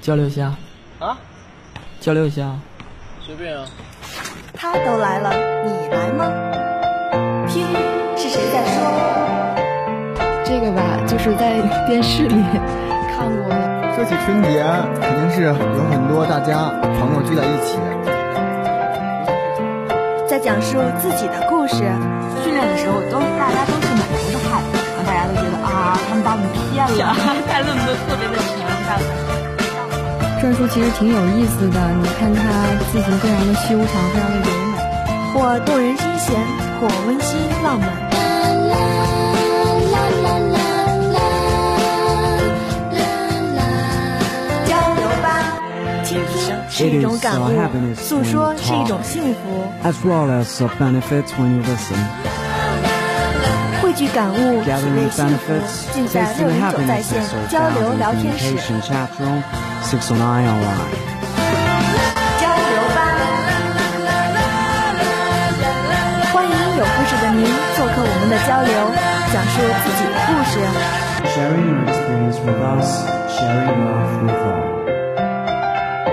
交流一下啊，交流一下，随便啊。他都来了，你来吗？听，是谁在说？这个吧，就是在电视里看过的。说起春节，肯定是有很多大家朋友聚在一起，在讲述自己的故事。训练的时候都大家都他们把我们骗了，带论的特别的沉，大篆书其实挺有意思的，你看它字形非常的修长，非常的优美，或动人心弦，或温馨浪漫。交流吧，倾听是一种感悟，诉说是一种幸福，as well as the benefits when you listen. 汇聚感悟，品味幸福。尽在六九在线交流聊天室，交流吧！欢迎有故事的您做客我们的交流，讲述自己的故事。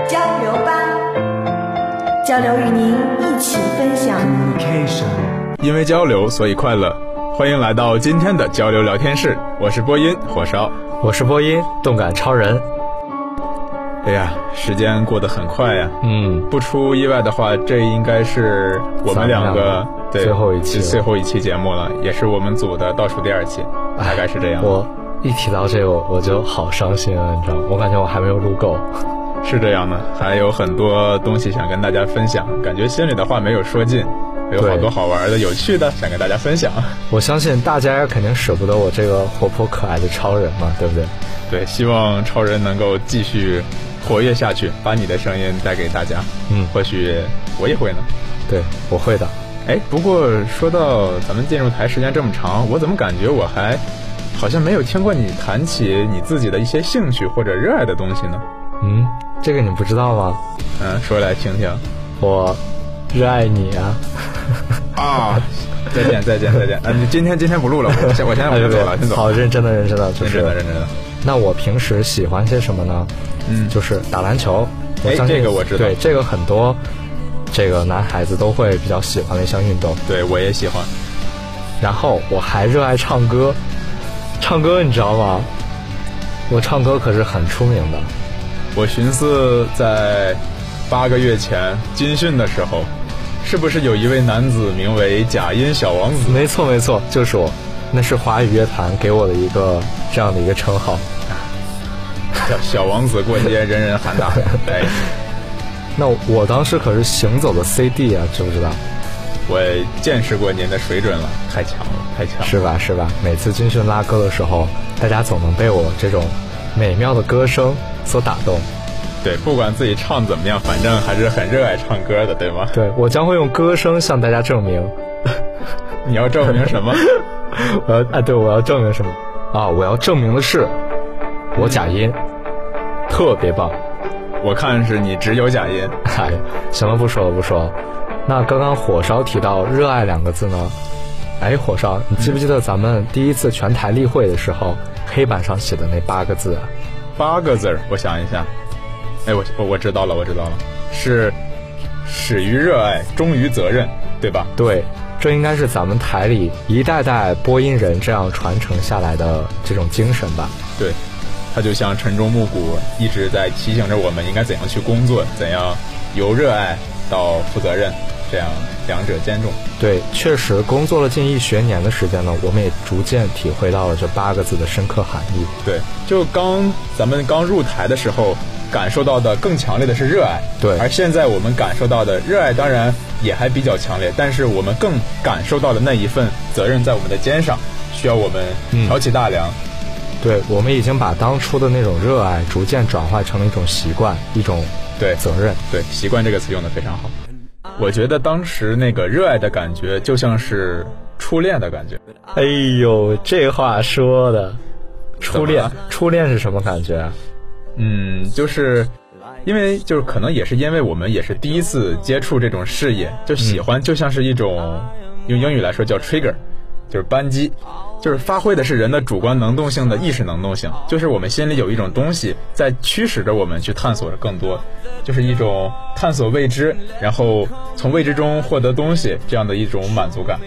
交流吧！交流与您一起分享。因为交流，所以快乐。欢迎来到今天的交流聊天室，我是播音火烧。我是播音，动感超人。哎呀，时间过得很快呀。嗯，不出意外的话，这应该是我们两个两个对最后一期最后一期节目了，也是我们组的倒数第二期，大概是这样。我一提到这个，我就好伤心啊，你知道吗？我感觉我还没有录够。是这样的，还有很多东西想跟大家分享，感觉心里的话没有说尽，有好多好玩的、有趣的想跟大家分享。我相信大家肯定舍不得我这个活泼可爱的超人嘛，对不对？对，希望超人能够继续活跃下去，把你的声音带给大家。嗯或许我也会呢。对，我会的。哎，不过说到咱们进入台时间这么长，我怎么感觉我还好像没有听过你谈起你自己的一些兴趣或者热爱的东西呢？嗯，这个你不知道吗？嗯，说来听听。我热爱你啊！啊，再见再见再见！啊，你今天今天不录了，我先我现在我就走了，先走。好，认真的认真的，就是认真的认真的。那我平时喜欢些什么呢？嗯就是打篮球。哎这个我知道对，这个很多这个男孩子都会比较喜欢的一项运动。对我也喜欢。然后我还热爱唱歌，唱歌你知道吗？我唱歌可是很出名的。我寻思在八个月前军训的时候，是不是有一位男子名为假音小王子？没错没错，就是我，那是华语乐坛给我的一个这样的一个称号。小小王子过街，人人喊打。哎，那我当时可是行走的 CD 啊，知不知道？我见识过您的水准了，太强了，太强了。是吧？是吧？每次军训拉歌的时候，大家总能被我这种美妙的歌声所打动。对，不管自己唱怎么样，反正还是很热爱唱歌的，对吗？对我将会用歌声向大家证明。你要证明什么？我要啊，对，我要证明什么？啊，我要证明的是，我假音特别棒。我看是你只有假音。哎，行了，不说了，不说了。那刚刚火烧提到“热爱”两个字呢？哎，火烧，你记不记得咱们第一次全台例会的时候，黑板上写的那八个字啊？八个字儿，我想一下。哎，我我我知道了，我知道了，是始于热爱，忠于责任，对吧？对，这应该是咱们台里一代代播音人这样传承下来的这种精神吧？对，它就像晨钟暮鼓，一直在提醒着我们应该怎样去工作，怎样由热爱到负责任，这样两者兼重。对，确实工作了近一学年的时间呢，我们也逐渐体会到了这八个字的深刻含义。对，就刚咱们刚入台的时候，感受到的更强烈的是热爱。对而现在我们感受到的热爱，当然也还比较强烈，但是我们更感受到的那一份责任在我们的肩上，需要我们嗯挑起大梁。对，我们已经把当初的那种热爱逐渐转化成了一种习惯，一种对责任。对，习惯这个词用的非常好。我觉得当时那个热爱的感觉，就像是初恋的感觉。哎呦，这话说的，初恋初恋是什么感觉啊？嗯，就是因为就是可能也是因为我们也是第一次接触这种事业，就喜欢就像是一种、用英语来说叫 trigger，就是扳机。就是发挥的是人的主观能动性的意识能动性，就是我们心里有一种东西在驱使着我们去探索着更多，就是一种探索未知，然后从未知中获得东西这样的一种满足感。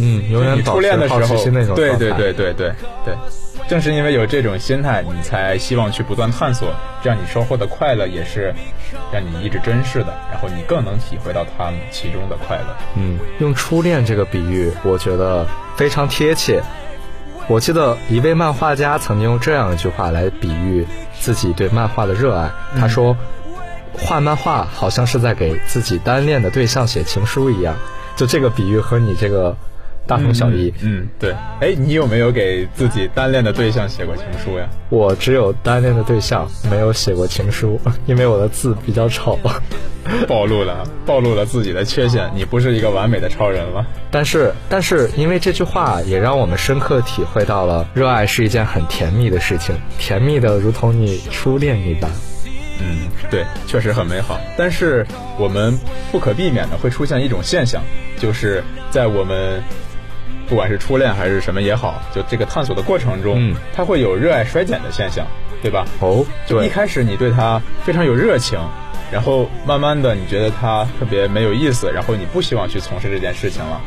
嗯，永远你初恋的时候好奇心那，种对对对对对对，正是因为有这种心态，你才希望去不断探索，这样你收获的快乐也是让你一直珍视的，然后你更能体会到他们其中的快乐。嗯，用初恋这个比喻，我觉得非常贴切。我记得一位漫画家曾经用这样一句话来比喻自己对漫画的热爱。他说：“画漫画好像是在给自己单恋的对象写情书一样。”就这个比喻和你这个大同小异。嗯，嗯对。哎，你有没有给自己单恋的对象写过情书呀？我只有单恋的对象，没有写过情书，因为我的字比较丑。暴露了，暴露了自己的缺陷。你不是一个完美的超人了。但是，但是，因为这句话也让我们深刻体会到了，热爱是一件很甜蜜的事情，甜蜜的如同你初恋一般。嗯，对，确实很美好。但是我们不可避免的会出现一种现象，就是在我们不管是初恋还是什么也好，就这个探索的过程中，嗯他会有热爱衰减的现象，对吧？哦，就一，开始你对他非常有热情，然后慢慢的你觉得他特别没有意思，然后你不希望去从事这件事情了，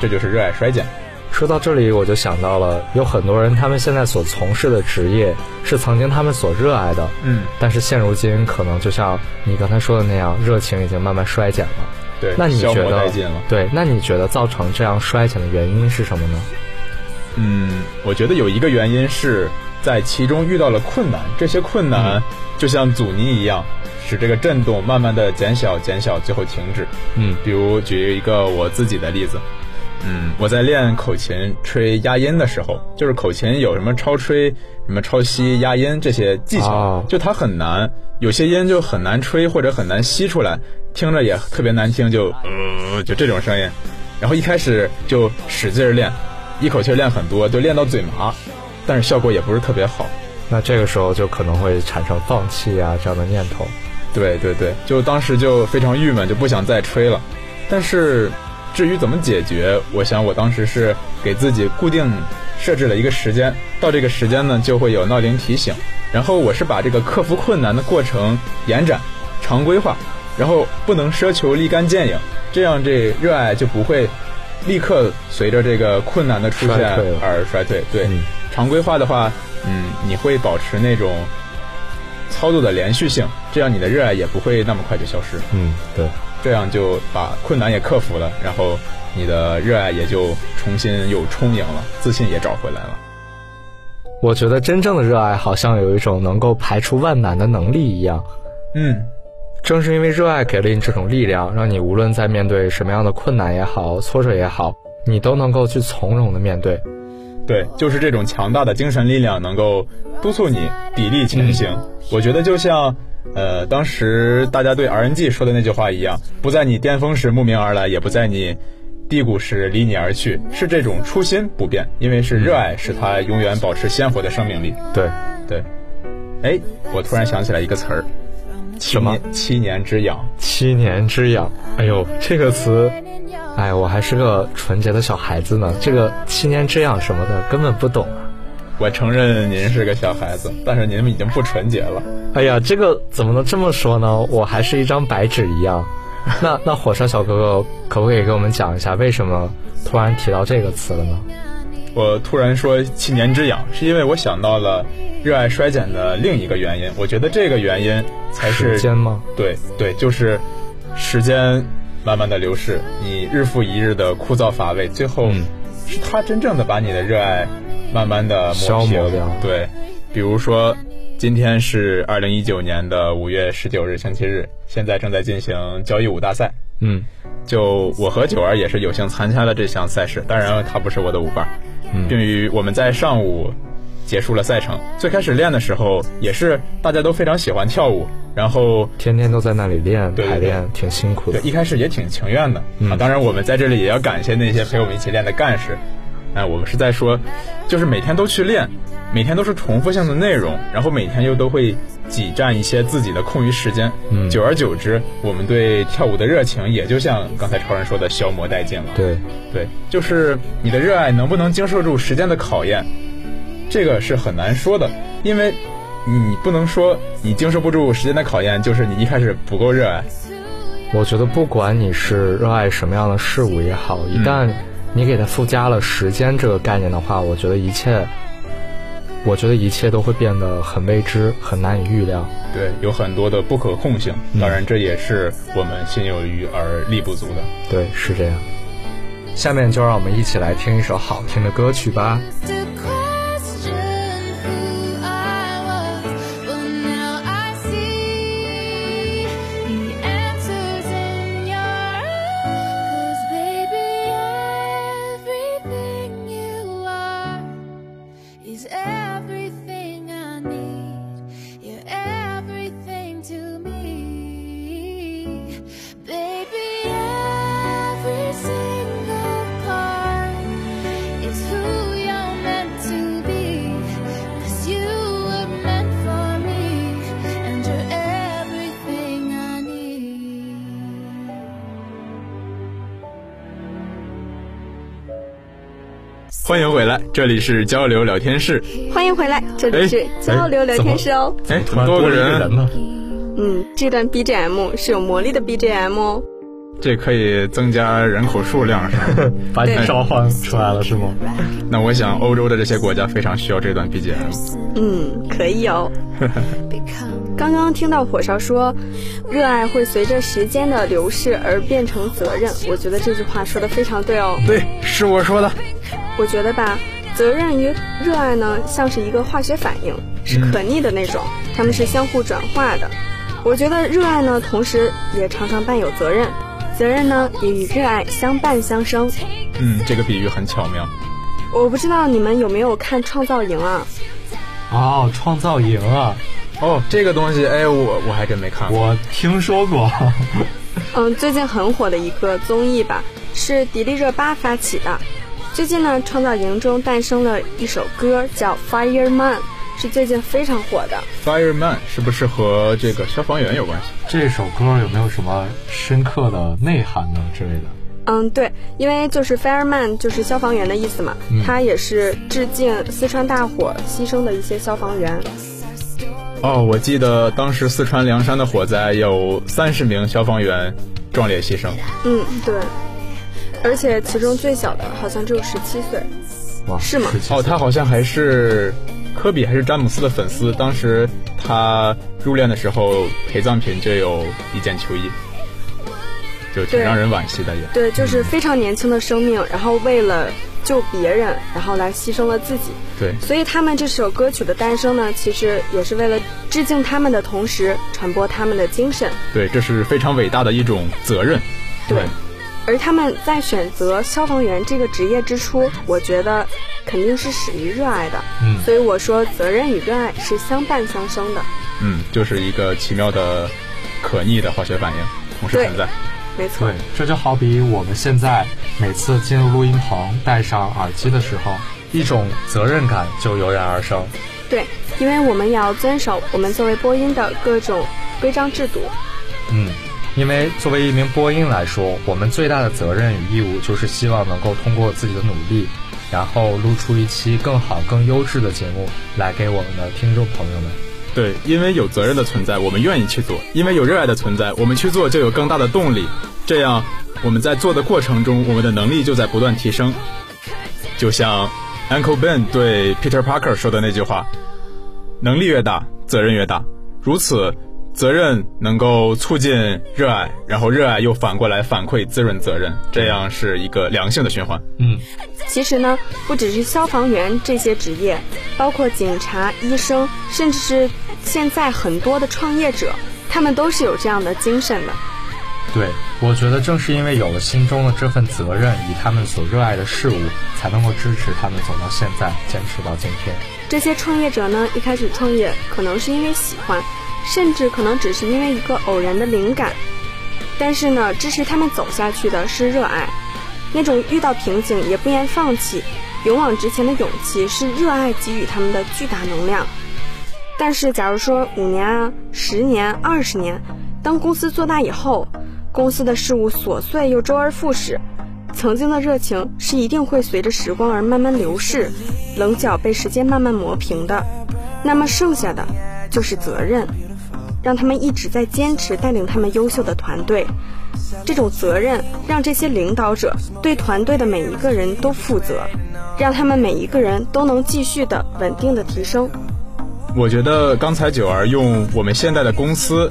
这就是热爱衰减。说到这里，我就想到了，有很多人他们现在所从事的职业是曾经他们所热爱的，嗯，但是现如今可能就像你刚才说的那样，热情已经慢慢衰减了。对，那你觉得。对？那你觉得造成这样衰减的原因是什么呢？嗯，我觉得有一个原因是在其中遇到了困难，这些困难就像阻尼一样，使这个震动慢慢的减小、减小，最后停止。嗯比如举一个我自己的例子，嗯，我在练口琴吹压音的时候，就是口琴有什么超吹、什么超吸、压音这些技巧，哦就它很难，有些音就很难吹或者很难吸出来，听着也特别难听，就呃就这种声音。然后一开始就使劲儿练，一口气儿练很多，就练到嘴麻，但是效果也不是特别好。那这个时候就可能会产生放弃啊这样的念头。对对对，就当时就非常郁闷，就不想再吹了。但是至于怎么解决，我想我当时是给自己固定设置了一个时间，到这个时间呢就会有闹铃提醒。然后我是把这个克服困难的过程延展、常规化，然后不能奢求立竿见影，这样这热爱就不会立刻随着这个困难的出现而衰退。对，嗯常规化的话，嗯，你会保持那种操作的连续性，这样你的热爱也不会那么快就消失。嗯，对。这样就把困难也克服了，然后你的热爱也就重新又充盈了，自信也找回来了。我觉得真正的热爱好像有一种能够排除万难的能力一样。嗯，正是因为热爱给了你这种力量，让你无论在面对什么样的困难也好、挫折也好，你都能够去从容的面对。对，就是这种强大的精神力量能够督促你砥砺前行。我觉得就像，呃，当时大家对 RNG 说的那句话一样，不在你巅峰时慕名而来，也不在你低谷时离你而去，是这种初心不变，因为是热爱，使它永远保持鲜活的生命力。对，对，哎，我突然想起来一个词儿，什么七年之痒。七年之痒。哎呦，这个词，哎，我还是个纯洁的小孩子呢，这个七年之痒什么的根本不懂啊。我承认您是个小孩子，但是您们已经不纯洁了。哎呀，这个怎么能这么说呢？我还是一张白纸一样。那 那火烧小哥哥，可不可以给我们讲一下为什么突然提到这个词了呢？我突然说七年之痒，是因为我想到了热爱衰减的另一个原因。我觉得这个原因才是时间吗？对对，就是时间慢慢的流逝，你日复一日的枯燥乏味，最后嗯是他真正的把你的热爱慢慢的消磨掉对，比如说今天是二零一九年的五月十九日星期日，现在正在进行交谊舞大赛。嗯就我和九儿也是有幸参加了这项赛事，当然他不是我的舞伴儿，嗯并于我们在上午结束了赛程。最开始练的时候，也是大家都非常喜欢跳舞，然后天天都在那里练排练，挺辛苦的对。一开始也挺情愿的、嗯啊。当然，我们在这里也要感谢那些陪我们一起练的干事。哎、我们是在说，就是每天都去练，每天都是重复性的内容，然后每天又都会挤占一些自己的空余时间。嗯久而久之，我们对跳舞的热情也就像刚才超人说的消磨殆尽了。对，对，就是你的热爱能不能经受住时间的考验，这个是很难说的，因为你不能说你经受不住时间的考验，就是你一开始不够热爱。我觉得不管你是热爱什么样的事物也好，一旦你给它附加了时间这个概念的话，我觉得一切，我觉得一切都会变得很未知，很难以预料。对，有很多的不可控性，当然这也是我们心有余而力不足的。对，是这样。下面就让我们一起来听一首好听的歌曲吧。欢迎回来，这里是交流聊天室。欢迎回来，这里是交流聊天室哦。哎，突然多了一个人，个人呢？嗯，这段 BGM 是有魔力的 BGM 哦。这可以增加人口数量是吧？把你召唤出来了是吗？那我想欧洲的这些国家非常需要这段 BGM。嗯，可以哦。刚刚听到火烧说，热爱会随着时间的流逝而变成责任，我觉得这句话说的非常对哦。对，是我说的。我觉得吧，责任与热爱呢，像是一个化学反应，是可逆的那种，它们是相互转化的。我觉得热爱呢，同时也常常伴有责任，责任呢也与热爱相伴相生。嗯，这个比喻很巧妙。我不知道你们有没有看《创造营》啊？哦，创造营啊，哦，这个东西，哎，我我还真没看过。我听说过。嗯，最近很火的一个综艺吧，是迪丽热巴发起的。最近呢，创造营中诞生了一首歌，叫《Fireman》，是最近非常火的。Fireman 是不是和这个消防员有关系？这首歌有没有什么深刻的内涵呢之类的？嗯，对，因为就是 fireman 就是消防员的意思嘛，嗯它也是致敬四川大火牺牲的一些消防员。哦，我记得当时四川凉山的火灾有三十名消防员壮烈牺牲。嗯，对，而且其中最小的好像只有十七岁。哇，是吗哦，他好像还是科比还是詹姆斯的粉丝，当时他入殓的时候陪葬品就有一件球衣，就挺让人惋惜的也。对，就是非常年轻的生命，然后为了救别人，然后来牺牲了自己。对，所以他们这首歌曲的诞生呢，其实也是为了致敬他们的同时，传播他们的精神。对，这是非常伟大的一种责任。对，而他们在选择消防员这个职业之初，我觉得肯定是始于热爱的。嗯所以我说责任与热爱是相伴相生的。嗯，就是一个奇妙的可逆的化学反应同时存在。没错对，，这就好比我们现在每次进入录音棚戴上耳机的时候，一种责任感就油然而生。对，因为我们也要遵守我们作为播音的各种规章制度。嗯，因为作为一名播音来说，我们最大的责任与义务就是希望能够通过自己的努力，然后录出一期更好、更优质的节目来给我们的听众朋友们。对，因为有责任的存在，我们愿意去做；因为有热爱的存在，我们去做就有更大的动力。这样，我们在做的过程中，我们的能力就在不断提升。就像 Uncle Ben 对 Peter Parker 说的那句话：“能力越大，责任越大。”如此，责任能够促进热爱，然后热爱又反过来反馈滋润责任，这样是一个良性的循环。嗯，其实呢，不只是消防员这些职业，包括警察、医生，甚至是现在很多的创业者，他们都是有这样的精神的。对，我觉得正是因为有了心中的这份责任以他们所热爱的事物，才能够支持他们走到现在，坚持到今天。这些创业者呢，一开始创业可能是因为喜欢，甚至可能只是因为一个偶然的灵感，但是呢，支持他们走下去的是热爱，那种遇到瓶颈也不言放弃、勇往直前的勇气，是热爱给予他们的巨大能量。但是，假如说五年啊、十年、二十年，当公司做大以后，公司的事务琐碎又周而复始，曾经的热情是一定会随着时光而慢慢流逝，棱角被时间慢慢磨平的。那么剩下的就是责任，让他们一直在坚持带领他们优秀的团队。这种责任让这些领导者对团队的每一个人都负责，让他们每一个人都能继续的稳定的提升。我觉得刚才九儿用我们现在的公司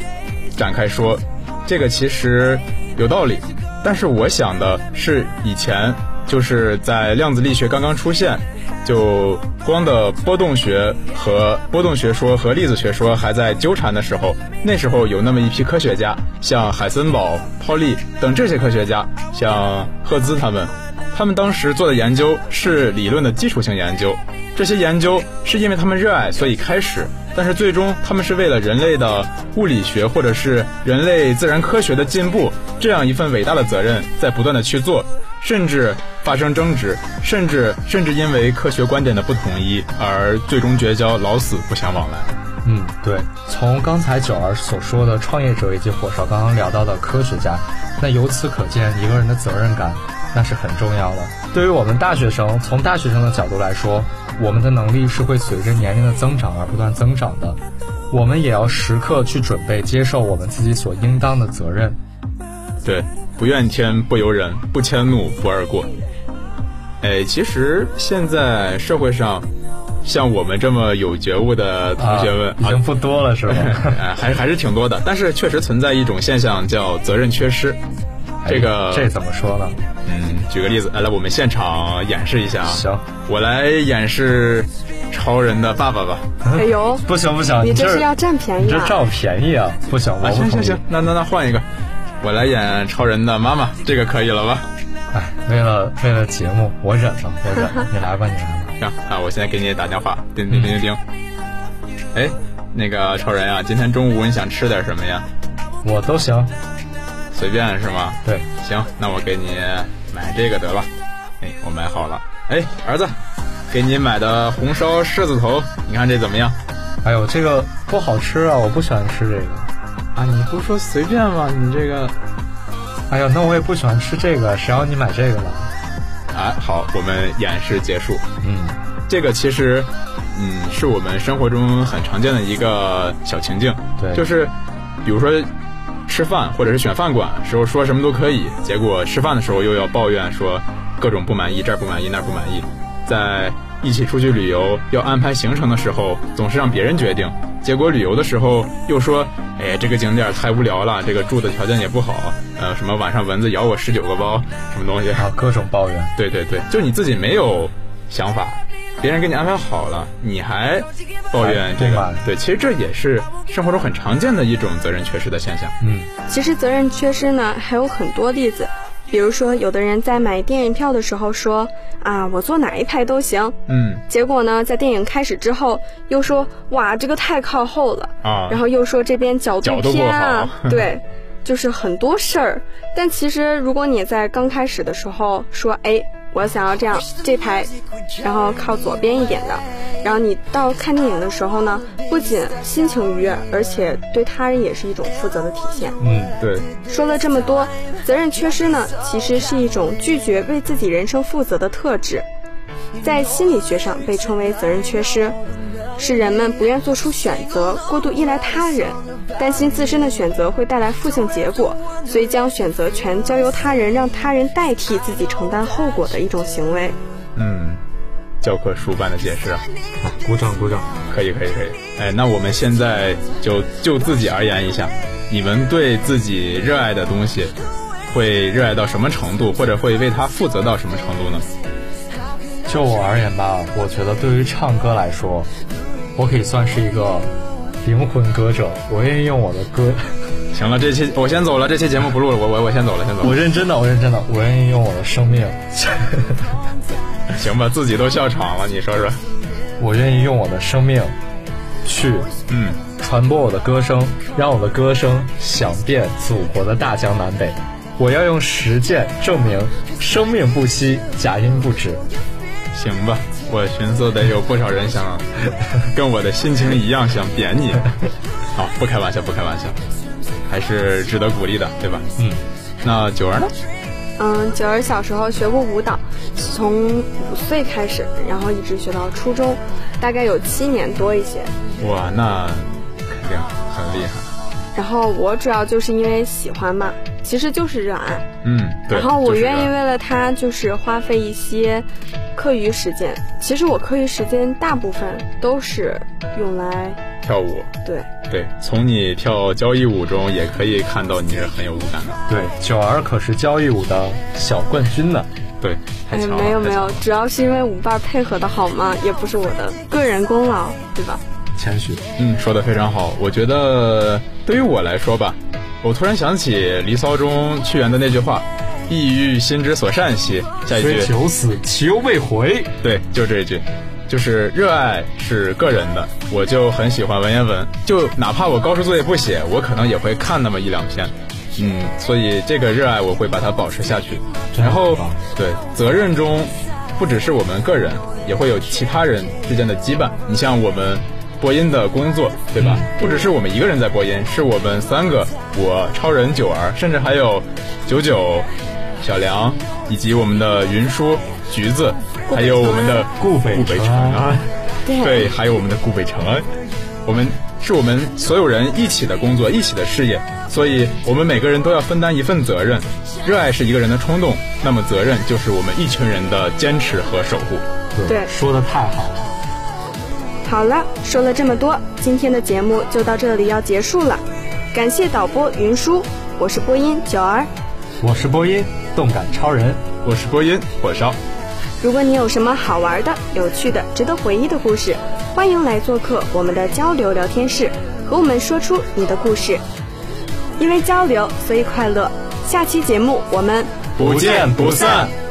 展开说，这个其实有道理。但是我想的是，以前就是在量子力学刚刚出现，就光的波动学和波动学说和粒子学说还在纠缠的时候，那时候有那么一批科学家，像海森堡、泡利等这些科学家，像赫兹他们，他们当时做的研究是理论的基础性研究。这些研究是因为他们热爱，所以开始，但是最终他们是为了人类的物理学或者是人类自然科学的进步这样一份伟大的责任，在不断的去做，甚至发生争执，甚至甚至因为科学观点的不统一而最终绝交，老死不相往来。嗯，对。从刚才九儿所说的创业者以及火烧刚刚聊到的科学家，那由此可见一个人的责任感那是很重要的。对于我们大学生，从大学生的角度来说。我们的能力是会随着年龄的增长而不断增长的，我们也要时刻去准备接受我们自己所应当的责任。对，不怨天不尤人，不迁怒不贰过。哎，其实现在社会上，像我们这么有觉悟的同学们，已经不多了，是吧？还还是挺多的，但是确实存在一种现象，叫责任缺失。这个这怎么说呢？嗯，举个例子，来来，我们现场演示一下啊。行，我来演示超人的爸爸吧。哎呦，不行不行，你这是要占便宜？你这占我便宜啊！不行，我行行行，那那那换一个，我来演超人的妈妈，这个可以了吧？哎，为了为了节目，我忍了，我忍。你来吧，你来吧。行啊，我现在给你打电话，叮叮叮叮叮。哎，那个超人啊，今天中午你想吃点什么呀？我都行。随便是吗？对，行，那我给你买这个得了。哎，我买好了。哎，儿子，给你买的红烧狮子头，你看这怎么样？哎呦，这个不好吃啊，我不喜欢吃这个。啊，你不说随便吗？你这个，哎呀，那我也不喜欢吃这个，谁让你买这个了？啊，好，我们演示结束。嗯，这个其实，嗯，是我们生活中很常见的一个小情境。对，就是，比如说。吃饭或者是选饭馆时候说什么都可以，结果吃饭的时候又要抱怨说各种不满意，这儿不满意那儿不满意。在一起出去旅游要安排行程的时候，总是让别人决定，结果旅游的时候又说，哎，这个景点太无聊了，这个住的条件也不好，呃，什么晚上蚊子咬我十九个包，什么东西啊，各种抱怨。对对对，就你自己没有想法。别人给你安排好了，你还抱怨这个？对，其实这也是生活中很常见的一种责任缺失的现象。嗯，其实责任缺失呢还有很多例子，比如说有的人在买电影票的时候说啊，我坐哪一排都行。嗯，结果呢，在电影开始之后又说哇，这个太靠后了啊，然后又说这边角度偏啊，对，就是很多事儿。但其实如果你在刚开始的时候说，哎。我想要这样这排，然后靠左边一点的，然后你到看电影的时候呢，不仅心情愉悦，而且对他人也是一种负责的体现。嗯，对。说了这么多，责任缺失呢，其实是一种拒绝为自己人生负责的特质，在心理学上被称为责任缺失。是人们不愿做出选择，过度依赖他人，担心自身的选择会带来负性结果，所以将选择权交由他人，让他人代替自己承担后果的一种行为。嗯，教科书般的解释啊！鼓掌鼓掌，可以可以可以。哎，那我们现在就就自己而言一下，你们对自己热爱的东西，会热爱到什么程度，或者会为他负责到什么程度呢？就我而言吧，我觉得对于唱歌来说。我可以算是一个灵魂歌者，我愿意用我的歌。行了，这期我先走了，这期节目不录了，我我我先走了，先走。我认真的，我认真的，我愿意用我的生命。行吧，自己都笑场了，你说说。我愿意用我的生命去，嗯，传播我的歌声，让我的歌声响遍祖国的大江南北。我要用实践证明，生命不息，假音不止。行吧，我寻思得有不少人想 跟我的心情一样，想贬你。好，不开玩笑，不开玩笑，还是值得鼓励的，对吧？嗯。那九儿呢？嗯，九儿小时候学过舞蹈，从五岁开始，然后一直学到初中，大概有七年多一些。哇，那肯定很厉害。然后我主要就是因为喜欢嘛，其实就是热爱。嗯，对。然后我愿意为了它，就是花费一些课余时间。其实我课余时间大部分都是用来跳舞。对对，从你跳交谊舞中也可以看到你是很有舞感的。对，九儿可是交谊舞的小冠军呢。对，没有没有主要是因为舞伴配合的好嘛，也不是我的个人功劳，对吧？谦虚。嗯，说的非常好。我觉得对于我来说吧，我突然想起《离骚》中屈原的那句话：“意欲心之所善兮。”下一句虽九死，其犹未回。对，就这一句，就是热爱是个人的，我就很喜欢文言文，就哪怕我高数作业不写，我可能也会看那么一两篇，嗯，所以这个热爱我会把它保持下去。然后对责任中，不只是我们个人，也会有其他人之间的羁绊。你像我们播音的工作，对吧？不只是我们一个人在播音，是我们三个，我超人九儿，甚至还有九九、小梁，以及我们的云舒、橘子，还有我们的顾北顾北辰辰安，对对，还有我们的顾北辰安，我们是我们所有人一起的工作，一起的事业，所以我们每个人都要分担一份责任。热爱是一个人的冲动，那么责任就是我们一群人的坚持和守护。对说的太好了。好了，说了这么多，今天的节目就到这里要结束了。感谢导播云舒，我是播音九儿。我是播音动感超人，我是播音火烧，如果你有什么好玩的、有趣的、值得回忆的故事，欢迎来做客我们的交流聊天室，和我们说出你的故事。因为交流，所以快乐。下期节目我们不见不散。